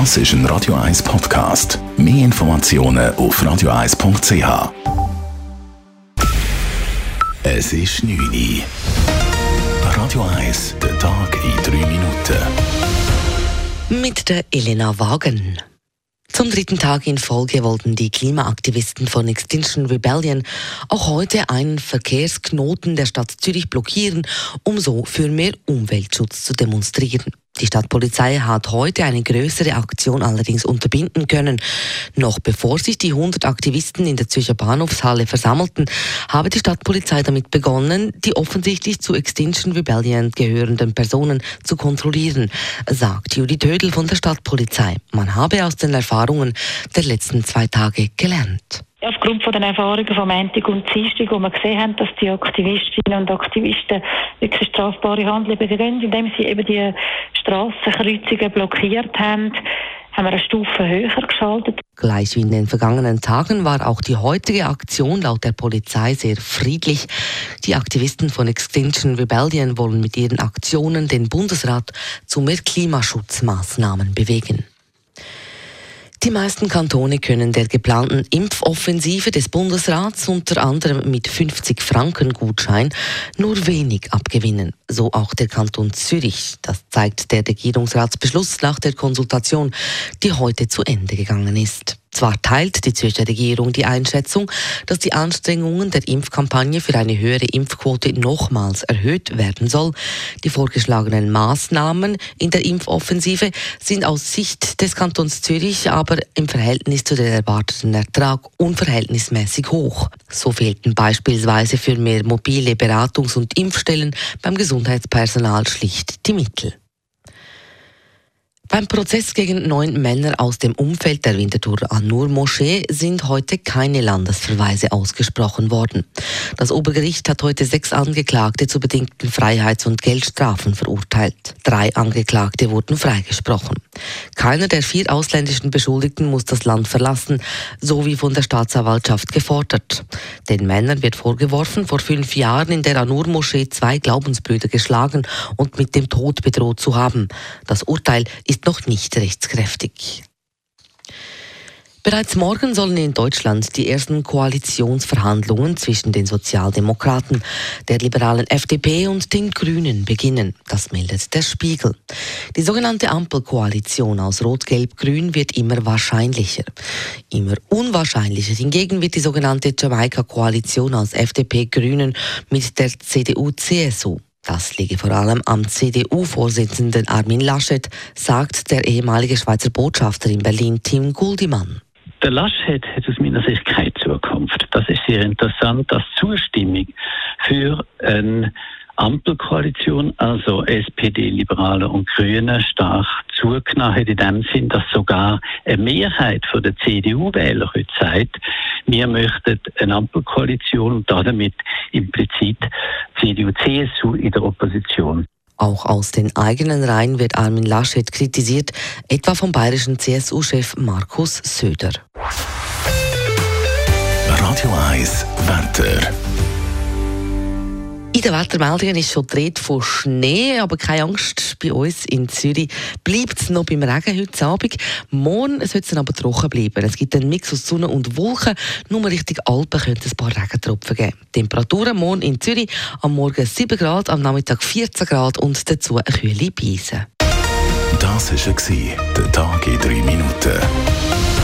Das ist ein Radio 1 Podcast. Mehr Informationen auf radio1.ch. Es ist 9 Uhr. Radio 1, der Tag in 3 Minuten. Mit der Elena Wagen. Zum dritten Tag in Folge wollten die Klimaaktivisten von Extinction Rebellion auch heute einen Verkehrsknoten der Stadt Zürich blockieren, um so für mehr Umweltschutz zu demonstrieren. Die Stadtpolizei hat heute eine größere Aktion allerdings unterbinden können. Noch bevor sich die 100 Aktivisten in der Zürcher Bahnhofshalle versammelten, habe die Stadtpolizei damit begonnen, die offensichtlich zu Extinction Rebellion gehörenden Personen zu kontrollieren, sagt Juli Tödel von der Stadtpolizei. Man habe aus den Erfahrungen der letzten zwei Tage gelernt. Aufgrund von den Erfahrungen von Montag und Dienstag, wo wir gesehen haben, dass die Aktivistinnen und Aktivisten wirklich strafbare Handlungen begehen, indem sie eben die Strassenkreuzungen blockiert haben, haben wir eine Stufe höher geschaltet. Gleich wie in den vergangenen Tagen war auch die heutige Aktion laut der Polizei sehr friedlich. Die Aktivisten von Extinction Rebellion wollen mit ihren Aktionen den Bundesrat zu mehr Klimaschutzmaßnahmen bewegen. Die meisten Kantone können der geplanten Impfoffensive des Bundesrats unter anderem mit 50 Franken Gutschein nur wenig abgewinnen. So auch der Kanton Zürich. Das zeigt der Regierungsratsbeschluss nach der Konsultation, die heute zu Ende gegangen ist. Zwar teilt die Zürcher Regierung die Einschätzung, dass die Anstrengungen der Impfkampagne für eine höhere Impfquote nochmals erhöht werden soll. Die vorgeschlagenen Maßnahmen in der Impfoffensive sind aus Sicht des Kantons Zürich aber im Verhältnis zu den erwarteten Ertrag unverhältnismäßig hoch. So fehlten beispielsweise für mehr mobile Beratungs- und Impfstellen beim Gesundheitspersonal schlicht die Mittel. Beim Prozess gegen neun Männer aus dem Umfeld der Winterthur Anur Moschee sind heute keine Landesverweise ausgesprochen worden. Das Obergericht hat heute sechs Angeklagte zu bedingten Freiheits- und Geldstrafen verurteilt. Drei Angeklagte wurden freigesprochen. Keiner der vier ausländischen Beschuldigten muss das Land verlassen, so wie von der Staatsanwaltschaft gefordert. Den Männern wird vorgeworfen, vor fünf Jahren in der Anur Moschee zwei Glaubensbrüder geschlagen und mit dem Tod bedroht zu haben. Das Urteil ist noch nicht rechtskräftig. Bereits morgen sollen in Deutschland die ersten Koalitionsverhandlungen zwischen den Sozialdemokraten, der liberalen FDP und den Grünen beginnen. Das meldet der Spiegel. Die sogenannte Ampelkoalition aus Rot-Gelb-Grün wird immer wahrscheinlicher. Immer unwahrscheinlicher hingegen wird die sogenannte Jamaika-Koalition aus FDP, Grünen mit der CDU-CSU. Das liege vor allem am CDU-Vorsitzenden Armin Laschet, sagt der ehemalige Schweizer Botschafter in Berlin Tim Guldimann. Der Laschet hat aus meiner Sicht keine Zukunft. Das ist sehr interessant, dass Zustimmung für ein Ampelkoalition, also SPD, Liberale und Grüne, stark zugenommen hat, in dem Sinn, dass sogar eine Mehrheit der CDU-Wähler heute sagt, wir möchten eine Ampelkoalition und damit implizit CDU-CSU in der Opposition. Auch aus den eigenen Reihen wird Armin Laschet kritisiert, etwa vom bayerischen CSU-Chef Markus Söder. Radio 1 Wetter. Den Wettermeldungen ist schon die Rede von Schnee, aber keine Angst, bei uns in Zürich bleibt es noch beim Regen heute Abend. Morgen soll es aber trocken bleiben. Es gibt einen Mix aus Sonne und Wolken. Nur Richtung Alpen könnte es ein paar Regentropfen geben. Temperaturen morgen in Zürich am Morgen 7 Grad, am Nachmittag 14 Grad und dazu eine kühle Beise. Das war der Tag in drei Minuten.